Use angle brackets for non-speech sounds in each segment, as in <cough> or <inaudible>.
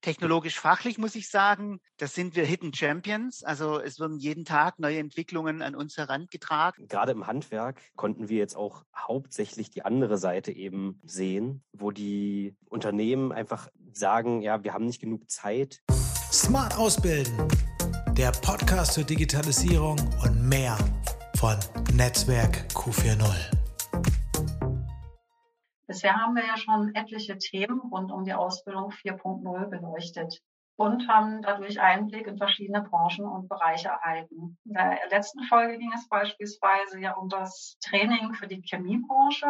Technologisch fachlich muss ich sagen, das sind wir Hidden Champions. Also es werden jeden Tag neue Entwicklungen an uns herangetragen. Gerade im Handwerk konnten wir jetzt auch hauptsächlich die andere Seite eben sehen, wo die Unternehmen einfach sagen, ja, wir haben nicht genug Zeit. Smart Ausbilden, der Podcast zur Digitalisierung und mehr von Netzwerk Q40. Bisher haben wir ja schon etliche Themen rund um die Ausbildung 4.0 beleuchtet und haben dadurch Einblick in verschiedene Branchen und Bereiche erhalten. In der letzten Folge ging es beispielsweise ja um das Training für die Chemiebranche.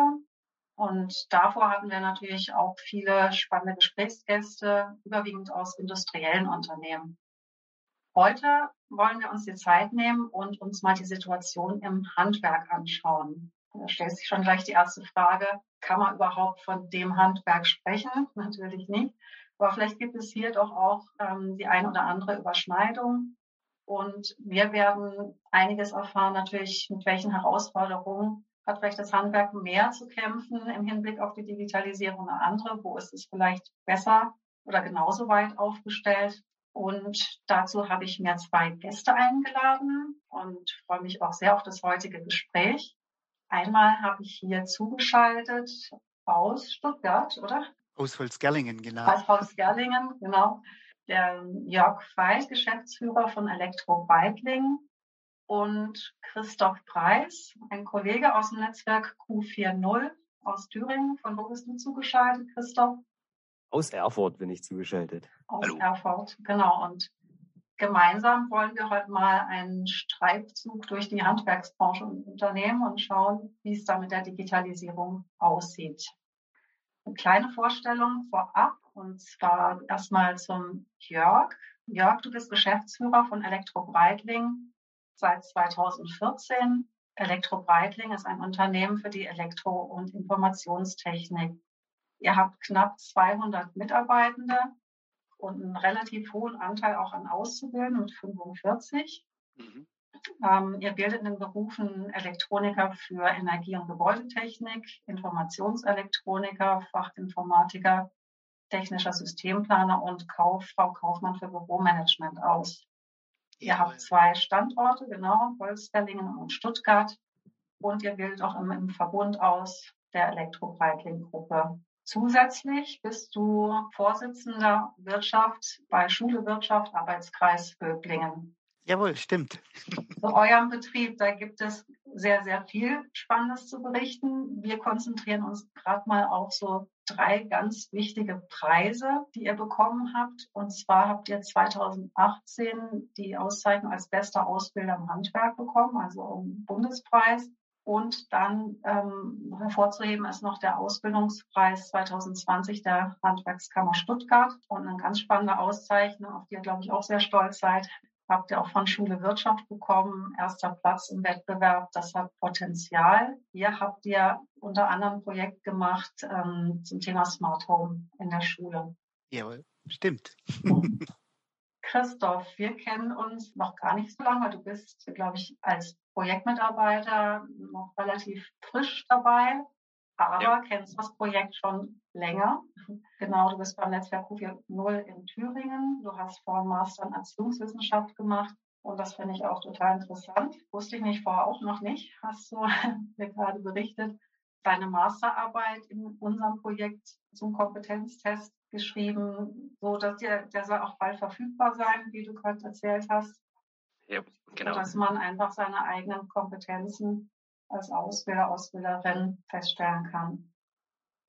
Und davor hatten wir natürlich auch viele spannende Gesprächsgäste, überwiegend aus industriellen Unternehmen. Heute wollen wir uns die Zeit nehmen und uns mal die Situation im Handwerk anschauen. Da stellt sich schon gleich die erste Frage, kann man überhaupt von dem Handwerk sprechen? <laughs> Natürlich nicht. Aber vielleicht gibt es hier doch auch ähm, die ein oder andere Überschneidung. Und wir werden einiges erfahren, natürlich, mit welchen Herausforderungen hat vielleicht das Handwerk mehr zu kämpfen im Hinblick auf die Digitalisierung oder andere? Wo ist es vielleicht besser oder genauso weit aufgestellt? Und dazu habe ich mir zwei Gäste eingeladen und freue mich auch sehr auf das heutige Gespräch. Einmal habe ich hier zugeschaltet aus Stuttgart, oder? Aus Holzgerlingen, genau. Aus Holzgerlingen, genau. Der Jörg Veit, Geschäftsführer von Elektro Weidling und Christoph Preis, ein Kollege aus dem Netzwerk Q40 aus Thüringen. Von wo bist du zugeschaltet, Christoph? Aus Erfurt bin ich zugeschaltet. Aus Hallo. Erfurt, genau. Und Gemeinsam wollen wir heute mal einen Streifzug durch die Handwerksbranche unternehmen und schauen, wie es da mit der Digitalisierung aussieht. Eine kleine Vorstellung vorab und zwar erstmal zum Jörg. Jörg, du bist Geschäftsführer von Elektro Breitling seit 2014. Elektro Breitling ist ein Unternehmen für die Elektro- und Informationstechnik. Ihr habt knapp 200 Mitarbeitende und einen relativ hohen Anteil auch an Auszubildenden mit 45. Mhm. Ähm, ihr bildet in den Berufen Elektroniker für Energie- und Gebäudetechnik, Informationselektroniker, Fachinformatiker, technischer Systemplaner und Kauffrau Kaufmann für Büromanagement aus. Ihr habt zwei Standorte, genau, Holzberlingen und Stuttgart. Und ihr bildet auch im, im Verbund aus der Elektro-Breitling-Gruppe. Zusätzlich bist du Vorsitzender Wirtschaft bei Schule Wirtschaft Arbeitskreis Böblingen. Jawohl, stimmt. Zu eurem Betrieb, da gibt es sehr, sehr viel Spannendes zu berichten. Wir konzentrieren uns gerade mal auf so drei ganz wichtige Preise, die ihr bekommen habt. Und zwar habt ihr 2018 die Auszeichnung als bester Ausbilder im Handwerk bekommen, also einen Bundespreis. Und dann ähm, hervorzuheben ist noch der Ausbildungspreis 2020 der Handwerkskammer Stuttgart und eine ganz spannende Auszeichnung, auf die ihr, glaube ich, auch sehr stolz seid. Habt ihr auch von Schule Wirtschaft bekommen, erster Platz im Wettbewerb. Das hat Potenzial. Hier habt ihr unter anderem ein Projekt gemacht ähm, zum Thema Smart Home in der Schule. Jawohl, stimmt. Christoph, wir kennen uns noch gar nicht so lange. Du bist, glaube ich, als Projektmitarbeiter noch relativ frisch dabei, aber ja. kennst das Projekt schon länger. <laughs> Genau, du bist beim Netzwerk Q40 in Thüringen. Du hast vor Master in Erziehungswissenschaft gemacht. Und das finde ich auch total interessant. Wusste ich nicht vorher auch noch nicht, hast du <laughs> mir gerade berichtet. Deine Masterarbeit in unserem Projekt zum Kompetenztest geschrieben, so dass der, der soll auch bald verfügbar sein, wie du gerade erzählt hast. Ja, genau. Dass man einfach seine eigenen Kompetenzen als Ausbilder, Ausbilderin feststellen kann.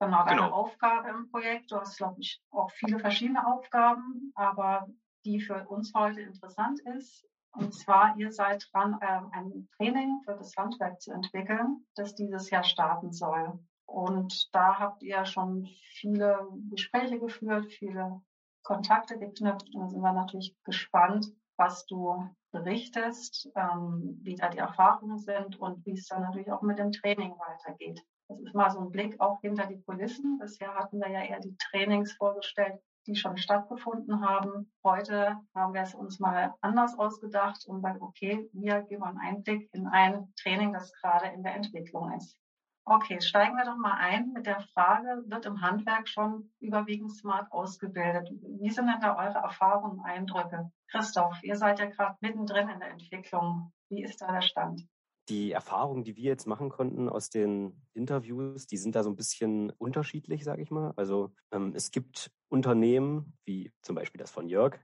Genau, deine genau. Aufgabe im Projekt, du hast, glaube ich, auch viele verschiedene Aufgaben, aber die für uns heute interessant ist, und zwar, ihr seid dran, ähm, ein Training für das Handwerk zu entwickeln, das dieses Jahr starten soll. Und da habt ihr schon viele Gespräche geführt, viele Kontakte geknüpft. Und sind wir natürlich gespannt, was du berichtest, ähm, wie da die Erfahrungen sind und wie es dann natürlich auch mit dem Training weitergeht. Das ist mal so ein Blick auch hinter die Kulissen. Bisher hatten wir ja eher die Trainings vorgestellt, die schon stattgefunden haben. Heute haben wir es uns mal anders ausgedacht und sagen, okay, wir geben einen Einblick in ein Training, das gerade in der Entwicklung ist. Okay, steigen wir doch mal ein mit der Frage, wird im Handwerk schon überwiegend smart ausgebildet? Wie sind denn da eure Erfahrungen Eindrücke? Christoph, ihr seid ja gerade mittendrin in der Entwicklung. Wie ist da der Stand? Die Erfahrungen, die wir jetzt machen konnten aus den Interviews, die sind da so ein bisschen unterschiedlich, sage ich mal. Also ähm, es gibt Unternehmen, wie zum Beispiel das von Jörg,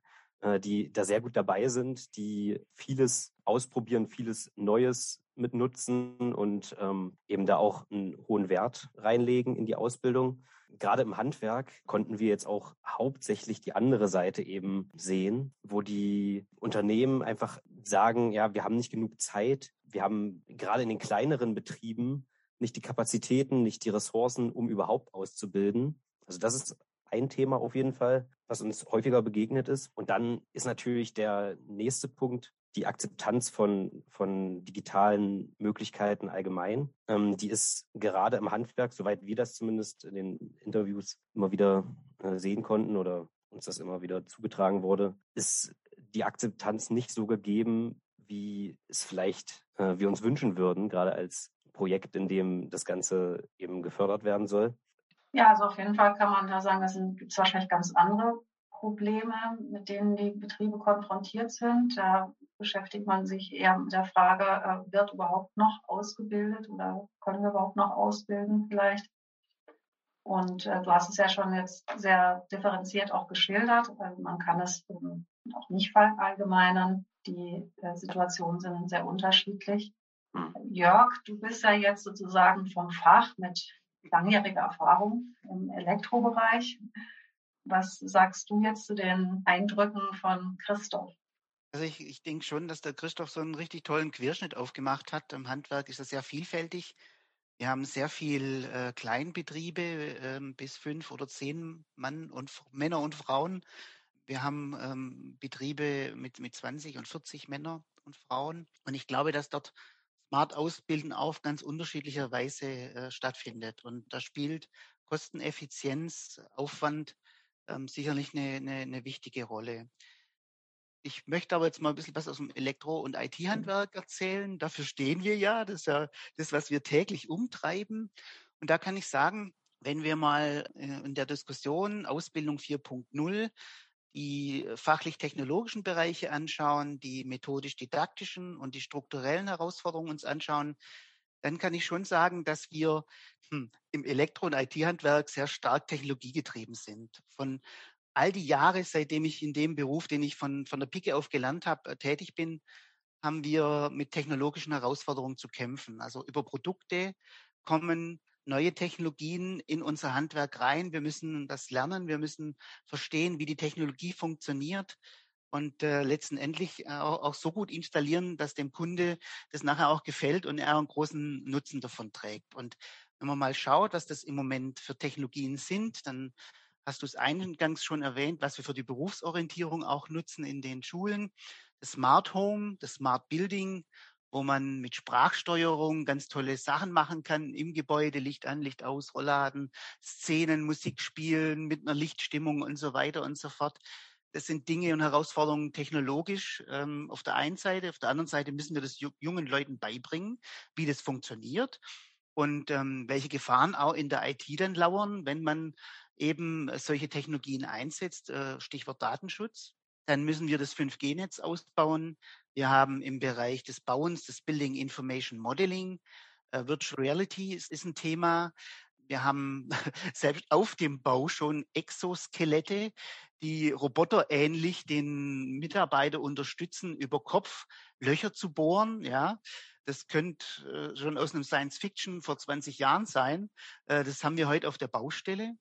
die da sehr gut dabei sind, die vieles ausprobieren, vieles Neues mitnutzen und ähm, eben da auch einen hohen Wert reinlegen in die Ausbildung. Gerade im Handwerk konnten wir jetzt auch hauptsächlich die andere Seite eben sehen, wo die Unternehmen einfach sagen, ja, wir haben nicht genug Zeit, wir haben gerade in den kleineren Betrieben nicht die Kapazitäten, nicht die Ressourcen, um überhaupt auszubilden. Also das ist ein Thema auf jeden Fall, was uns häufiger begegnet ist. Und dann ist natürlich der nächste Punkt die Akzeptanz von, von digitalen Möglichkeiten allgemein. Ähm, die ist gerade im Handwerk, soweit wir das zumindest in den Interviews immer wieder äh, sehen konnten oder uns das immer wieder zugetragen wurde, ist die Akzeptanz nicht so gegeben, wie es vielleicht äh, wir uns wünschen würden, gerade als Projekt, in dem das Ganze eben gefördert werden soll. Ja, also auf jeden Fall kann man da sagen, es gibt wahrscheinlich ganz andere Probleme, mit denen die Betriebe konfrontiert sind. Da beschäftigt man sich eher mit der Frage, äh, wird überhaupt noch ausgebildet oder können wir überhaupt noch ausbilden vielleicht? Und äh, du hast es ja schon jetzt sehr differenziert auch geschildert. Also man kann es ähm, auch nicht verallgemeinern. Die äh, Situationen sind sehr unterschiedlich. Jörg, du bist ja jetzt sozusagen vom Fach mit langjähriger Erfahrung im Elektrobereich. Was sagst du jetzt zu den Eindrücken von Christoph? Also ich, ich denke schon, dass der Christoph so einen richtig tollen Querschnitt aufgemacht hat. Im Handwerk ist das sehr vielfältig. Wir haben sehr viel äh, Kleinbetriebe äh, bis fünf oder zehn Mann und Männer und Frauen. Wir haben ähm, Betriebe mit, mit 20 und 40 Männer und Frauen. Und ich glaube, dass dort Smart Ausbilden auf ganz unterschiedlicher Weise äh, stattfindet. Und da spielt Kosteneffizienz, Aufwand ähm, sicherlich eine, eine, eine wichtige Rolle. Ich möchte aber jetzt mal ein bisschen was aus dem Elektro- und IT-Handwerk erzählen. Dafür stehen wir ja. Das ist ja das, was wir täglich umtreiben. Und da kann ich sagen, wenn wir mal äh, in der Diskussion Ausbildung 4.0 die fachlich-technologischen Bereiche anschauen, die methodisch-didaktischen und die strukturellen Herausforderungen uns anschauen, dann kann ich schon sagen, dass wir hm, im Elektro- und IT-Handwerk sehr stark technologiegetrieben sind. Von all die Jahre, seitdem ich in dem Beruf, den ich von, von der Pike auf gelernt habe, äh, tätig bin, haben wir mit technologischen Herausforderungen zu kämpfen. Also über Produkte kommen neue Technologien in unser Handwerk rein. Wir müssen das lernen. Wir müssen verstehen, wie die Technologie funktioniert und äh, letztendlich äh, auch, auch so gut installieren, dass dem Kunde das nachher auch gefällt und er einen großen Nutzen davon trägt. Und wenn man mal schaut, was das im Moment für Technologien sind, dann hast du es eingangs schon erwähnt, was wir für die Berufsorientierung auch nutzen in den Schulen. Das Smart Home, das Smart Building wo man mit Sprachsteuerung ganz tolle Sachen machen kann im Gebäude, Licht an, Licht aus, Rollladen, Szenen, Musik spielen mit einer Lichtstimmung und so weiter und so fort. Das sind Dinge und Herausforderungen technologisch ähm, auf der einen Seite. Auf der anderen Seite müssen wir das jungen Leuten beibringen, wie das funktioniert und ähm, welche Gefahren auch in der IT dann lauern, wenn man eben solche Technologien einsetzt. Äh, Stichwort Datenschutz. Dann müssen wir das 5G-Netz ausbauen. Wir haben im Bereich des Bauens das Building Information Modeling. Äh, Virtual Reality ist, ist ein Thema. Wir haben <laughs> selbst auf dem Bau schon Exoskelette, die roboterähnlich den Mitarbeiter unterstützen, über Kopf Löcher zu bohren. Ja, das könnte äh, schon aus einem Science Fiction vor 20 Jahren sein. Äh, das haben wir heute auf der Baustelle.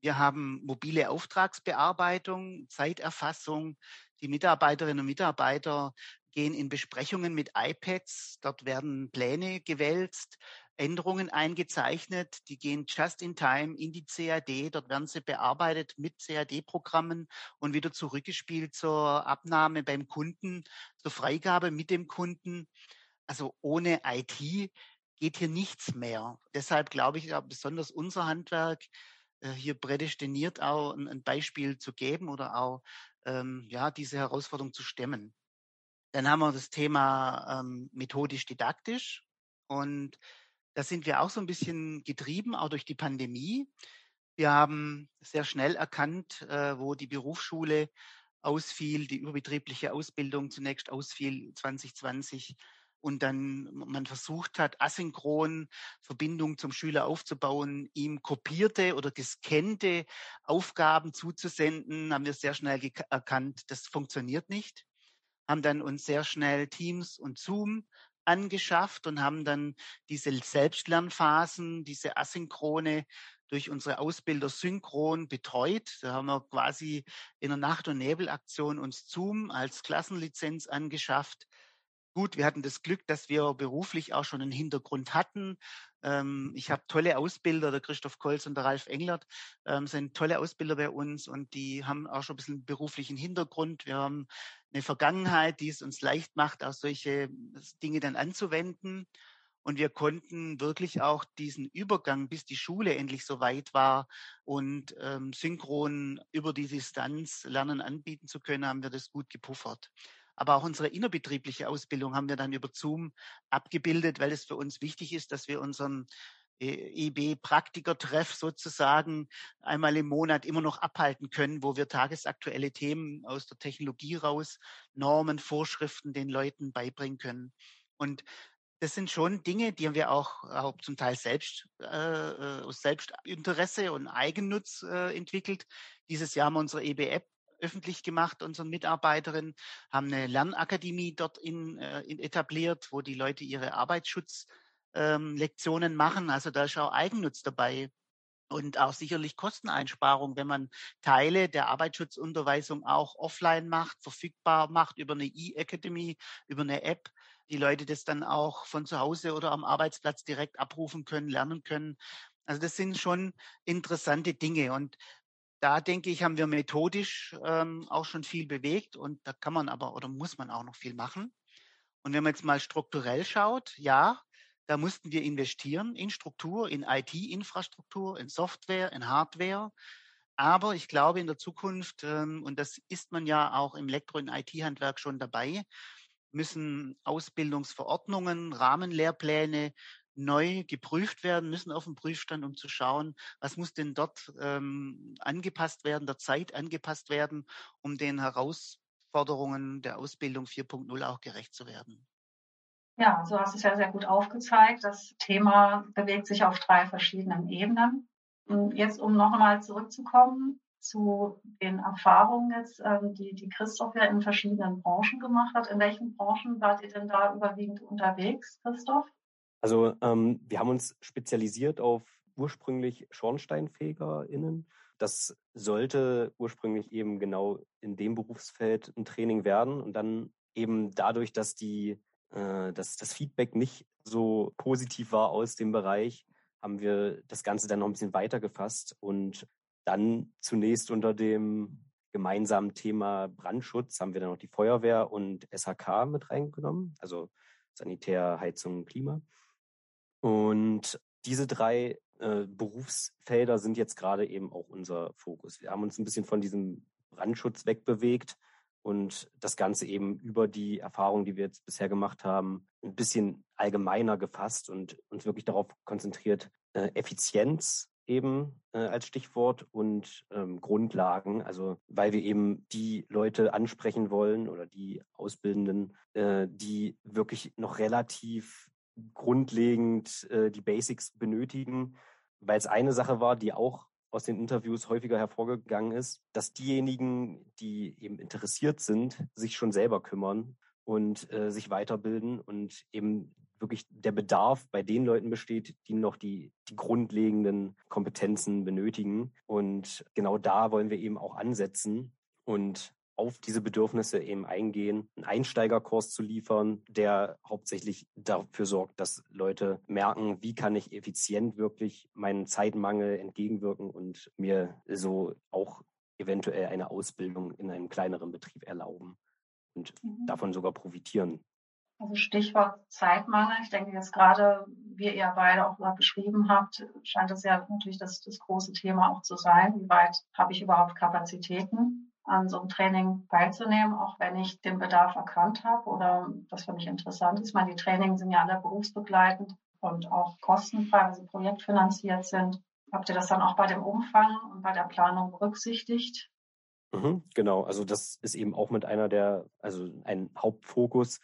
Wir haben mobile Auftragsbearbeitung, Zeiterfassung. Die Mitarbeiterinnen und Mitarbeiter gehen in Besprechungen mit iPads. Dort werden Pläne gewälzt, Änderungen eingezeichnet. Die gehen just in time in die CAD. Dort werden sie bearbeitet mit CAD-Programmen und wieder zurückgespielt zur Abnahme beim Kunden, zur Freigabe mit dem Kunden. Also ohne IT geht hier nichts mehr. Deshalb glaube ich, besonders unser Handwerk äh, hier prädestiniert, auch ein, Beispiel zu geben oder auch ähm, ja, diese Herausforderung zu stemmen. Dann haben wir das Thema ähm, methodisch-didaktisch und Da sind wir auch so ein bisschen getrieben, auch durch die Pandemie. Wir haben sehr schnell erkannt, äh, wo die Berufsschule ausfiel, die überbetriebliche Ausbildung zunächst ausfiel 2020 und dann man versucht hat, asynchron Verbindungen zum Schüler aufzubauen, ihm kopierte oder gescannte Aufgaben zuzusenden, haben wir sehr schnell erkannt, das funktioniert nicht. Haben dann uns sehr schnell Teams und Zoom angeschafft und haben dann diese Selbstlernphasen, diese asynchrone durch unsere Ausbilder synchron betreut. Da haben wir quasi in der Nacht- und Nebelaktion uns Zoom als Klassenlizenz angeschafft. Gut, wir hatten das Glück, dass wir beruflich auch schon einen Hintergrund hatten. Ähm, ich habe tolle Ausbilder, der Christoph Kolz und der Ralf Englert ähm, sind tolle Ausbilder bei uns und die haben auch schon ein bisschen beruflichen Hintergrund. Wir haben eine Vergangenheit, die es uns leicht macht, auch solche Dinge dann anzuwenden. Und wir konnten wirklich auch diesen Übergang, bis die Schule endlich so weit war und ähm, synchron über die Distanz Lernen anbieten zu können, haben wir das gut gepuffert. Aber auch unsere innerbetriebliche Ausbildung haben wir dann über Zoom abgebildet, weil es für uns wichtig ist, dass wir unseren EB-Praktiker-Treff sozusagen einmal im Monat immer noch abhalten können, wo wir tagesaktuelle Themen aus der Technologie raus, Normen, Vorschriften den Leuten beibringen können. Und das sind schon Dinge, die haben wir auch, auch zum Teil selbst äh, äh, aus Selbstinteresse und Eigennutz äh, entwickelt. Dieses Jahr haben wir unsere EB-App öffentlich gemacht, unseren Mitarbeiterinnen, haben eine Lernakademie dort in, äh, in etabliert, wo die Leute ihre Arbeitsschutzlektionen ähm, machen. Also da ist auch Eigennutz dabei und auch sicherlich Kosteneinsparung, wenn man Teile der Arbeitsschutzunterweisung auch offline macht, verfügbar macht über eine E-Academy, über eine App die Leute das dann auch von zu Hause oder am Arbeitsplatz direkt abrufen können, lernen können. Also das sind schon interessante Dinge und da denke ich, haben wir methodisch ähm, auch schon viel bewegt und da kann man aber oder muss man auch noch viel machen. Und wenn man jetzt mal strukturell schaut, ja, da mussten wir investieren in Struktur, in IT-Infrastruktur, in Software, in Hardware. Aber ich glaube in der Zukunft, ähm, und das ist man ja auch im Elektro- und IT-Handwerk schon dabei, müssen Ausbildungsverordnungen, Rahmenlehrpläne neu geprüft werden, müssen auf den Prüfstand, um zu schauen, was muss denn dort ähm, angepasst werden, der Zeit angepasst werden, um den Herausforderungen der Ausbildung 4.0 auch gerecht zu werden. Ja, so hast du es ja sehr gut aufgezeigt. Das Thema bewegt sich auf drei verschiedenen Ebenen. Jetzt, um noch einmal zurückzukommen, zu den Erfahrungen jetzt, ähm, die, die Christoph ja in verschiedenen Branchen gemacht hat. In welchen Branchen wart ihr denn da überwiegend unterwegs, Christoph? Also ähm, wir haben uns spezialisiert auf ursprünglich SchornsteinfegerInnen. Das sollte ursprünglich eben genau in dem Berufsfeld ein Training werden und dann eben dadurch, dass die äh, dass das Feedback nicht so positiv war aus dem Bereich, haben wir das Ganze dann noch ein bisschen weiter gefasst und dann zunächst unter dem gemeinsamen Thema Brandschutz haben wir dann noch die Feuerwehr und SHK mit reingenommen, also Sanitär, Heizung, Klima. Und diese drei äh, Berufsfelder sind jetzt gerade eben auch unser Fokus. Wir haben uns ein bisschen von diesem Brandschutz wegbewegt und das Ganze eben über die Erfahrungen, die wir jetzt bisher gemacht haben, ein bisschen allgemeiner gefasst und uns wirklich darauf konzentriert, äh, Effizienz eben äh, als Stichwort und ähm, Grundlagen, also weil wir eben die Leute ansprechen wollen oder die Ausbildenden, äh, die wirklich noch relativ grundlegend die Basics benötigen, weil es eine Sache war, die auch aus den Interviews häufiger hervorgegangen ist, dass diejenigen, die eben interessiert sind, sich schon selber kümmern und äh, sich weiterbilden und eben wirklich der Bedarf bei den Leuten besteht, die noch die, die grundlegenden Kompetenzen benötigen. Und genau da wollen wir eben auch ansetzen und auf diese Bedürfnisse eben eingehen, einen Einsteigerkurs zu liefern, der hauptsächlich dafür sorgt, dass Leute merken, wie kann ich effizient wirklich meinen Zeitmangel entgegenwirken und mir so auch eventuell eine Ausbildung in einem kleineren Betrieb erlauben und mhm. davon sogar profitieren. Also Stichwort Zeitmangel. Ich denke jetzt gerade, wie ihr beide auch beschrieben habt, scheint das ja natürlich das, das große Thema auch zu sein. Wie weit habe ich überhaupt Kapazitäten, an so einem Training teilzunehmen, auch wenn ich den Bedarf erkannt habe oder das für mich interessant ist. Meine, die Trainings sind ja alle berufsbegleitend. und auch kostenfrei, weil sie projektfinanziert sind. Habt ihr das dann auch bei dem Umfang und bei der Planung berücksichtigt? Mhm, genau, also das ist eben auch mit einer der, also ein Hauptfokus,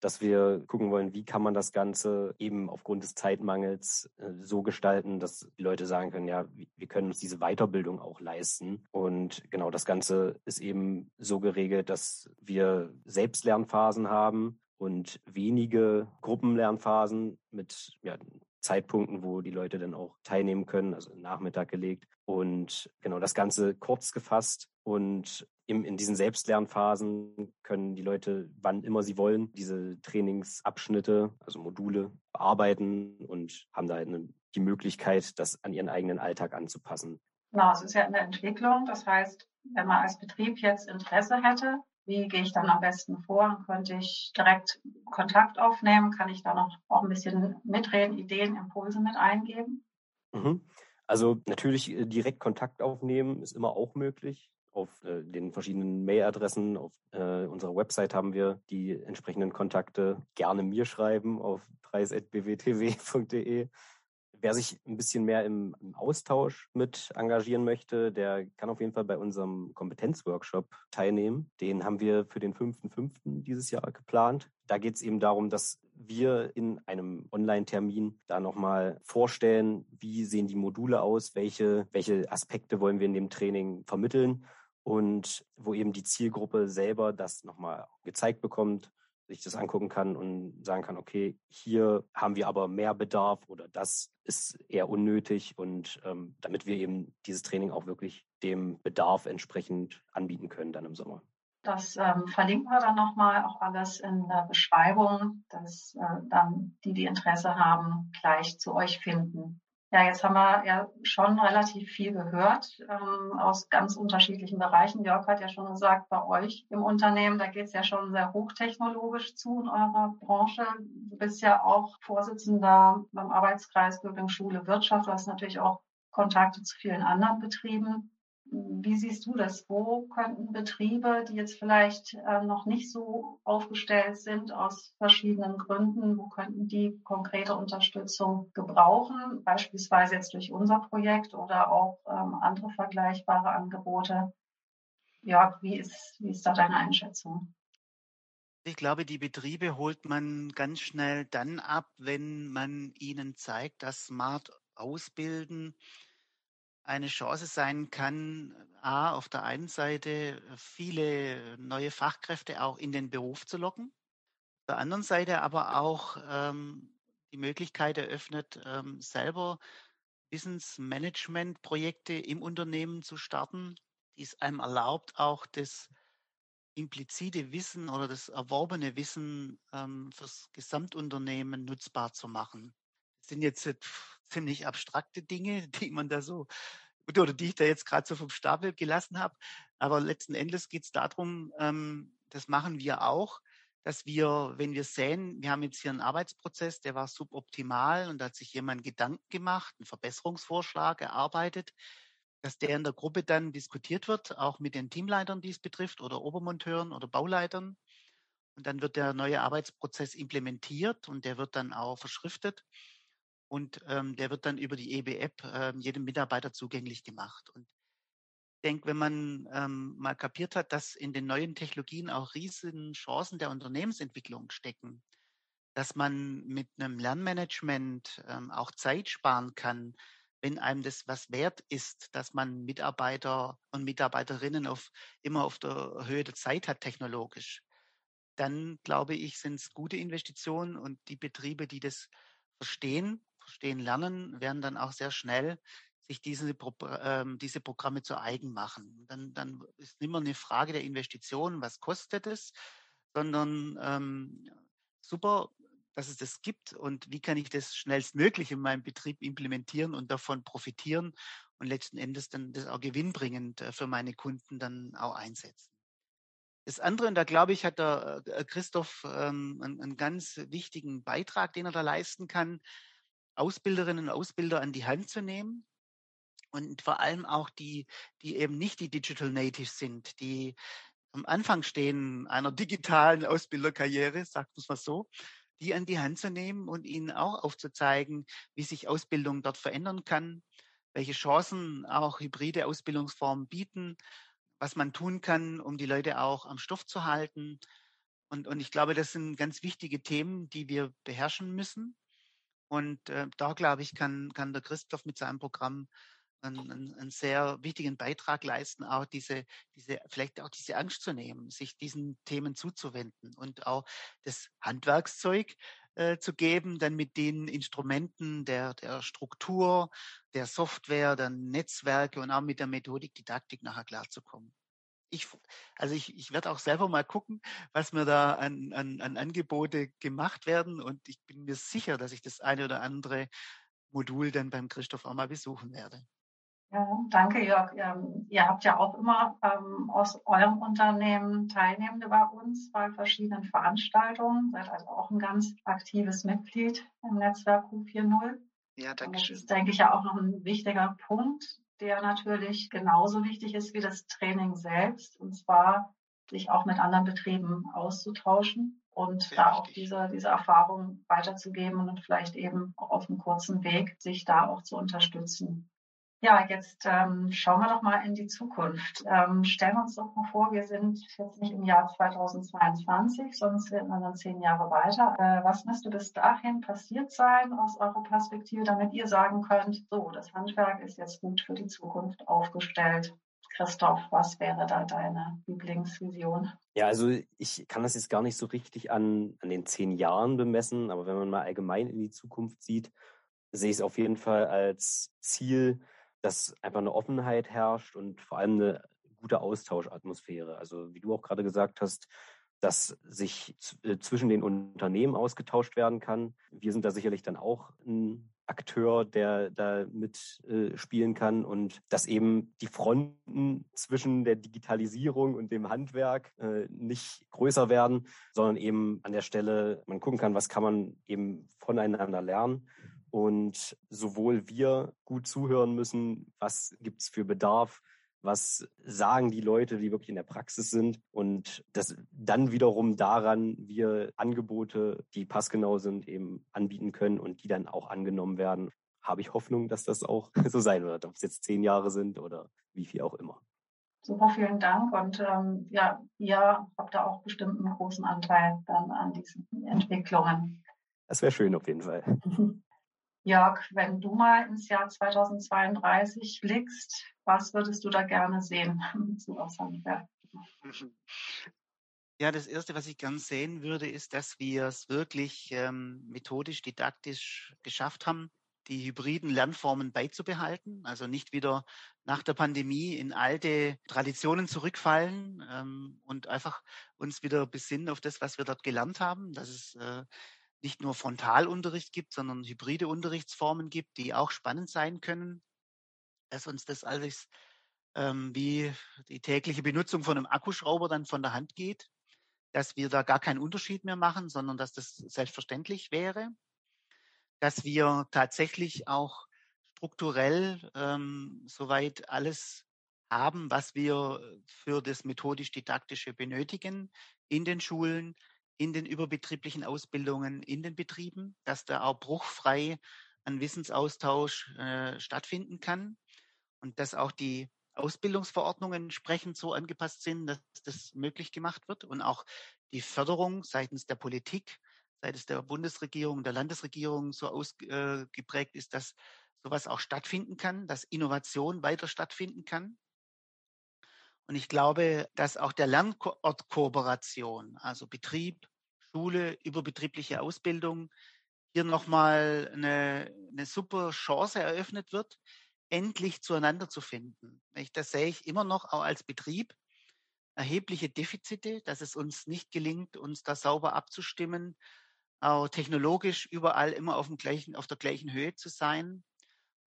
dass wir gucken wollen, wie kann man das Ganze eben aufgrund des Zeitmangels äh, so gestalten, dass die Leute sagen können, ja, wir können uns diese Weiterbildung auch leisten. Und genau das Ganze ist eben so geregelt, dass wir Selbstlernphasen haben und wenige Gruppenlernphasen mit ja, Zeitpunkten, wo die Leute dann auch teilnehmen können, also Nachmittag gelegt. Und genau das Ganze kurz gefasst und im, in diesen Selbstlernphasen können die Leute, wann immer sie wollen, diese Trainingsabschnitte, also Module, bearbeiten und haben da eine, die Möglichkeit, das an ihren eigenen Alltag anzupassen. Genau, es ist ja in der Entwicklung. Das heißt, wenn man als Betrieb jetzt Interesse hätte, wie gehe ich dann am besten vor? Könnte ich direkt Kontakt aufnehmen? Kann ich da noch auch ein bisschen mitreden, Ideen, Impulse mit eingeben? Mhm. Also natürlich äh, direkt Kontakt aufnehmen ist immer auch möglich. Auf äh, den verschiedenen Mailadressen auf äh, unserer Website haben wir die entsprechenden Kontakte. Gerne mir schreiben auf preis.bwtw.de. <laughs> Wer sich ein bisschen mehr im, Austausch mit engagieren möchte, der kann auf jeden Fall bei unserem Kompetenzworkshop teilnehmen. Den haben wir für den 5.5. dieses Jahr geplant. Da geht es eben darum, dass wir in einem Online-Termin da nochmal vorstellen, wie sehen die Module aus, welche, welche Aspekte wollen wir in dem Training vermitteln und wo eben die Zielgruppe selber das nochmal gezeigt bekommt, sich das angucken kann und sagen kann, okay, hier haben wir aber mehr Bedarf oder das ist eher unnötig und ähm, damit wir eben dieses Training auch wirklich dem Bedarf entsprechend anbieten können dann im Sommer. Das ähm, verlinken wir dann nochmal auch alles in der Beschreibung, dass äh, dann die, die Interesse haben, gleich zu euch finden. Ja, jetzt haben wir ja schon relativ viel gehört ähm, aus ganz unterschiedlichen Bereichen. Jörg hat ja schon gesagt, bei euch im Unternehmen, da geht es ja schon sehr hochtechnologisch zu in eurer Branche. Du bist ja auch Vorsitzender beim Arbeitskreis Bildung, Schule, Wirtschaft. Du hast natürlich auch Kontakte zu vielen anderen Betrieben. Wie siehst du das? Wo könnten Betriebe, die jetzt vielleicht äh, noch nicht so aufgestellt sind aus verschiedenen Gründen, wo könnten die konkrete Unterstützung gebrauchen? Beispielsweise jetzt durch unser Projekt oder auch ähm, andere vergleichbare Angebote. Jörg, wie ist, wie ist da deine Einschätzung? Ich glaube, die Betriebe holt man ganz schnell dann ab, wenn man ihnen zeigt, dass Smart Ausbilden eine Chance sein kann, A, auf der einen Seite viele neue Fachkräfte auch in den Beruf zu locken, auf der anderen Seite aber auch ähm, die Möglichkeit eröffnet, ähm, selber Wissensmanagementprojekte im Unternehmen zu starten, die es einem erlaubt, auch das implizite Wissen oder das erworbene Wissen ähm, fürs Gesamtunternehmen nutzbar zu machen. Das sind jetzt ziemlich abstrakte Dinge, <laughs> die man da so oder die ich da jetzt gerade so vom Stapel gelassen habe. Aber letzten Endes geht es darum, ähm, das machen wir auch, dass wir, wenn wir sehen, wir haben jetzt hier einen Arbeitsprozess, der war suboptimal und da hat sich jemand Gedanken gemacht, einen Verbesserungsvorschlag erarbeitet, dass der in der Gruppe dann diskutiert wird, auch mit den Teamleitern, die es betrifft, oder Obermonteuren oder Bauleitern. Und dann wird der neue Arbeitsprozess implementiert und der wird dann auch verschriftet und ähm, der wird dann über die EB-App äh, jedem Mitarbeiter zugänglich gemacht. Und ich denke, wenn man ähm, mal kapiert hat, dass in den neuen Technologien auch riesen Chancen der Unternehmensentwicklung stecken, dass man mit einem Lernmanagement ähm, auch Zeit sparen kann, wenn einem das was wert ist, dass man Mitarbeiter und Mitarbeiterinnen auf, immer auf der Höhe der Zeit hat technologisch, dann glaube ich, sind es gute Investitionen und die Betriebe, die das verstehen, verstehen lernen, werden dann auch sehr schnell sich diese, ähm, diese Programme zu eigen machen. Dann, dann ist nicht mehr eine Frage der Investition, was kostet es, sondern ähm, super, dass es das gibt und wie kann ich das schnellstmöglich in meinem Betrieb implementieren und davon profitieren und letzten Endes dann das auch gewinnbringend äh, für meine Kunden dann auch einsetzen. Das andere, und da glaube ich, hat der äh, Christoph ähm, einen, einen ganz wichtigen Beitrag, den er da leisten kann, Ausbilderinnen und Ausbilder an die Hand zu nehmen und vor allem auch die, die eben nicht die Digital Natives sind, die am Anfang stehen einer digitalen Ausbilderkarriere, sagt man es mal so, die an die Hand zu nehmen und ihnen auch aufzuzeigen, wie sich Ausbildung dort verändern kann, welche Chancen auch hybride Ausbildungsformen bieten, was man tun kann, um die Leute auch am Stoff zu halten. Und, und ich glaube, das sind ganz wichtige Themen, die wir beherrschen müssen. Und äh, da, glaube ich, kann, kann der Christoph mit seinem Programm einen, einen, sehr wichtigen Beitrag leisten, auch diese, diese, vielleicht auch diese Angst zu nehmen, sich diesen Themen zuzuwenden und auch das Handwerkszeug äh, zu geben, dann mit den Instrumenten der, der Struktur, der Software, der Netzwerke und auch mit der Methodik, Didaktik nachher klarzukommen. Ich, also ich, ich werde auch selber mal gucken, was mir da an, an, an Angebote gemacht werden und ich bin mir sicher, dass ich das eine oder andere Modul dann beim Christoph auch mal besuchen werde. Ja, danke, Jörg. Ähm, ihr habt ja auch immer ähm, aus eurem Unternehmen Teilnehmende bei uns bei verschiedenen Veranstaltungen. Seid also auch ein ganz aktives Mitglied im Netzwerk Q40. Ja, danke schön. Das ist, denke ich, ja auch noch ein wichtiger Punkt, der natürlich genauso wichtig ist wie das Training selbst. Und zwar sich auch mit anderen Betrieben auszutauschen und Sehr da auch diese, diese Erfahrung weiterzugeben und vielleicht eben auch auf einem kurzen Weg sich da auch zu unterstützen. Ja, jetzt ähm, schauen wir doch mal in die Zukunft. Ähm, stellen wir uns doch mal vor, wir sind jetzt nicht im Jahr 2022, sondern sind dann zehn Jahre weiter. Äh, was müsste bis dahin passiert sein aus eurer Perspektive, damit ihr sagen könnt, so, das Handwerk ist jetzt gut für die Zukunft aufgestellt? Christoph, was wäre da deine Lieblingsvision? Ja, also ich kann das jetzt gar nicht so richtig an, an den zehn Jahren bemessen, aber wenn man mal allgemein in die Zukunft sieht, sehe ich es auf jeden Fall als Ziel, dass einfach eine Offenheit herrscht und vor allem eine gute Austauschatmosphäre. Also wie du auch gerade gesagt hast, dass sich äh, zwischen den Unternehmen ausgetauscht werden kann. Wir sind da sicherlich dann auch ein Akteur, der da mitspielen äh, kann und dass eben die Fronten zwischen der Digitalisierung und dem Handwerk äh, nicht größer werden, sondern eben an der Stelle man gucken kann, was kann man eben voneinander lernen und sowohl wir gut zuhören müssen, was gibt's für Bedarf, was sagen die Leute, die wirklich in der Praxis sind und dass dann wiederum daran wir Angebote, die passgenau sind, eben anbieten können und die dann auch angenommen werden. Habe ich Hoffnung, dass das auch <laughs> so sein wird, ob es jetzt zehn Jahre sind oder wie viel auch immer. Super, vielen Dank. Und ähm, ja, ihr habt da auch bestimmt einen großen Anteil dann an diesen Entwicklungen. Das wäre schön auf jeden Fall. <laughs> Jörg, wenn du mal ins Jahr 2032 blickst, was würdest du da gerne sehen? <laughs> Zu? <laughs> Ja, das Erste, was ich gern sehen würde, ist, dass wir es wirklich ähm, methodisch, didaktisch geschafft haben, die hybriden Lernformen beizubehalten, also nicht wieder nach der Pandemie in alte Traditionen zurückfallen ähm, und einfach uns wieder besinnen auf das, was wir dort gelernt haben, dass es äh, nicht nur Frontalunterricht gibt, sondern hybride Unterrichtsformen gibt, die auch spannend sein können, dass uns das alles ähm, wie die tägliche Benutzung von einem Akkuschrauber dann von der Hand geht, dass wir da gar keinen Unterschied mehr machen, sondern dass das selbstverständlich wäre, dass wir tatsächlich auch strukturell ähm, soweit alles haben, was wir für das methodisch-didaktische benötigen in den Schulen, in den überbetrieblichen Ausbildungen in den Betrieben, dass da auch bruchfrei ein Wissensaustausch äh, stattfinden kann und dass auch die Ausbildungsverordnungen entsprechend so angepasst sind, dass das möglich gemacht wird und auch die Förderung seitens der Politik, seitens der Bundesregierung, der Landesregierung so ausgeprägt ist, dass sowas auch stattfinden kann, dass Innovation weiter stattfinden kann. Und ich glaube, dass auch der Lernortkooperation, also Betrieb, Schule, überbetriebliche Ausbildung, hier nochmal eine, eine super Chance eröffnet wird, endlich zueinander zu finden. Das sehe ich immer noch auch als Betrieb erhebliche Defizite, dass es uns nicht gelingt, uns da sauber abzustimmen, auch technologisch überall immer auf, dem gleichen, auf der gleichen Höhe zu sein.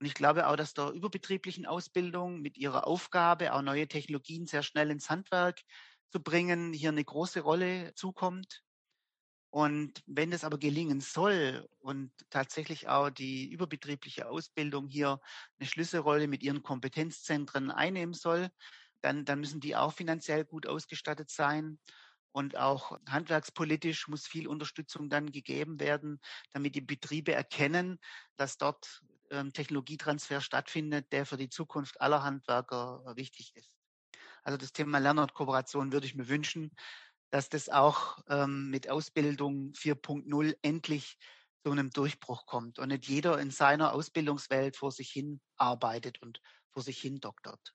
Und ich glaube auch, dass der überbetrieblichen Ausbildung mit ihrer Aufgabe, auch neue Technologien sehr schnell ins Handwerk zu bringen, hier eine große Rolle zukommt. Und wenn es aber gelingen soll und tatsächlich auch die überbetriebliche Ausbildung hier eine Schlüsselrolle mit ihren Kompetenzzentren einnehmen soll, dann, dann müssen die auch finanziell gut ausgestattet sein. Und auch handwerkspolitisch muss viel Unterstützung dann gegeben werden, damit die Betriebe erkennen, dass dort ähm, Technologietransfer stattfindet, der für die Zukunft aller Handwerker äh, wichtig ist. Also das Thema Lernortkooperation würde ich mir wünschen, dass das auch ähm, mit Ausbildung 4.0 endlich zu einem Durchbruch kommt und nicht jeder in seiner Ausbildungswelt vor sich hin arbeitet und vor sich hin doktert.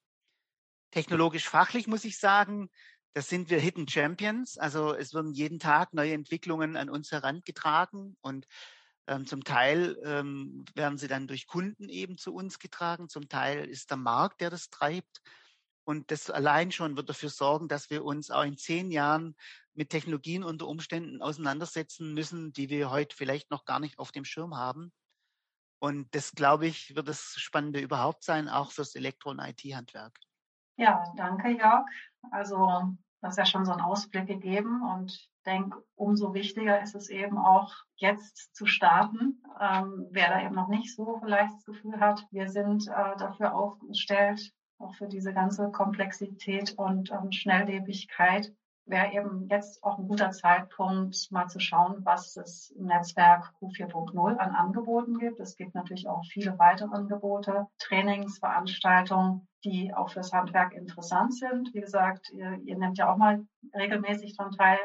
Technologisch fachlich muss ich sagen, das sind wir Hidden Champions. Also es werden jeden Tag neue Entwicklungen an uns herangetragen und ähm, zum Teil ähm, werden sie dann durch Kunden eben zu uns getragen, zum Teil ist der Markt, der das treibt. Und das allein schon wird dafür sorgen, dass wir uns auch in zehn Jahren mit Technologien unter Umständen auseinandersetzen müssen, die wir heute vielleicht noch gar nicht auf dem Schirm haben. Und das, glaube ich, wird das Spannende überhaupt sein, auch fürs Elektro- und IT-Handwerk. Ja, danke, Jörg. Also, hast ja schon so einen Ausblick gegeben und ich denke, umso wichtiger ist es eben auch, jetzt zu starten. Ähm, wer da eben noch nicht so vielleicht das Gefühl hat, wir sind äh, dafür aufgestellt, auch für diese ganze Komplexität und ähm, Schnelllebigkeit wäre eben jetzt auch ein guter Zeitpunkt, mal zu schauen, was im Netzwerk Q4.0 an Angeboten gibt. Es gibt natürlich auch viele weitere Angebote, Trainings, Veranstaltungen, die auch fürs Handwerk interessant sind. Wie gesagt, ihr, ihr nehmt ja auch mal regelmäßig daran teil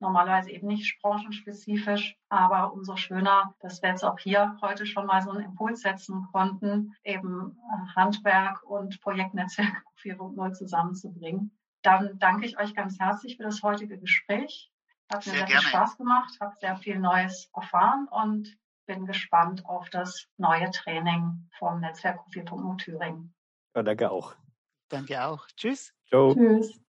normalerweise eben nicht branchenspezifisch, aber umso schöner, dass wir jetzt auch hier heute schon mal so einen Impuls setzen konnten, eben äh, Handwerk und Projektnetzwerk 4.0 zusammenzubringen. Dann danke ich euch ganz herzlich für das heutige Gespräch. Hat mir sehr, sehr viel Spaß gemacht, habe sehr viel Neues erfahren und bin gespannt auf das neue Training vom Netzwerk 4.0 Thüringen. Ja, danke auch. Danke auch. Tschüss. Ciao. Tschüss.